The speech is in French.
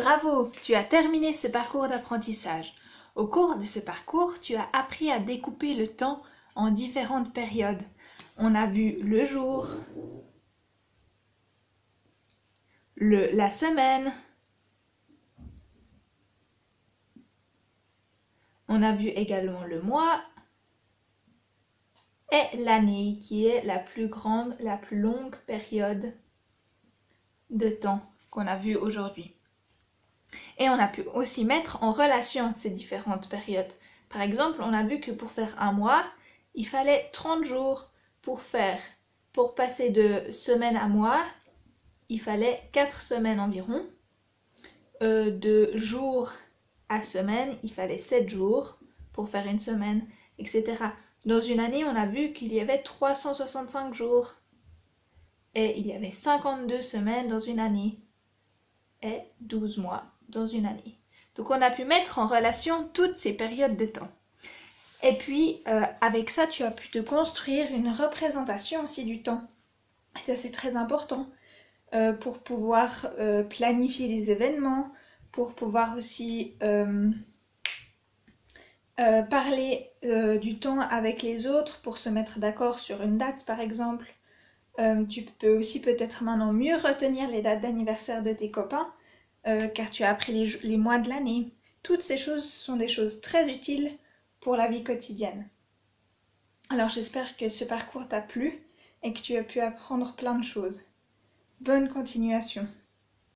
Bravo, tu as terminé ce parcours d'apprentissage. Au cours de ce parcours, tu as appris à découper le temps en différentes périodes. On a vu le jour, le, la semaine, on a vu également le mois et l'année qui est la plus grande, la plus longue période de temps qu'on a vu aujourd'hui. Et on a pu aussi mettre en relation ces différentes périodes. Par exemple, on a vu que pour faire un mois, il fallait 30 jours pour faire. Pour passer de semaine à mois, il fallait 4 semaines environ. Euh, de jour à semaine, il fallait 7 jours pour faire une semaine, etc. Dans une année, on a vu qu'il y avait 365 jours. Et il y avait 52 semaines dans une année. Et 12 mois dans une année. Donc on a pu mettre en relation toutes ces périodes de temps. Et puis euh, avec ça, tu as pu te construire une représentation aussi du temps. Et ça c'est très important euh, pour pouvoir euh, planifier les événements, pour pouvoir aussi parler du temps avec les autres, pour se mettre d'accord sur une date par exemple. tu peux aussi peut-être maintenant mieux retenir les dates d'anniversaire de tes copains euh, car tu as appris les, mois de l'année. Toutes ces choses sont des choses très utiles pour la vie quotidienne. Alors j'espère que ce parcours t'a plu et que tu as pu apprendre plein de choses. Bonne continuation.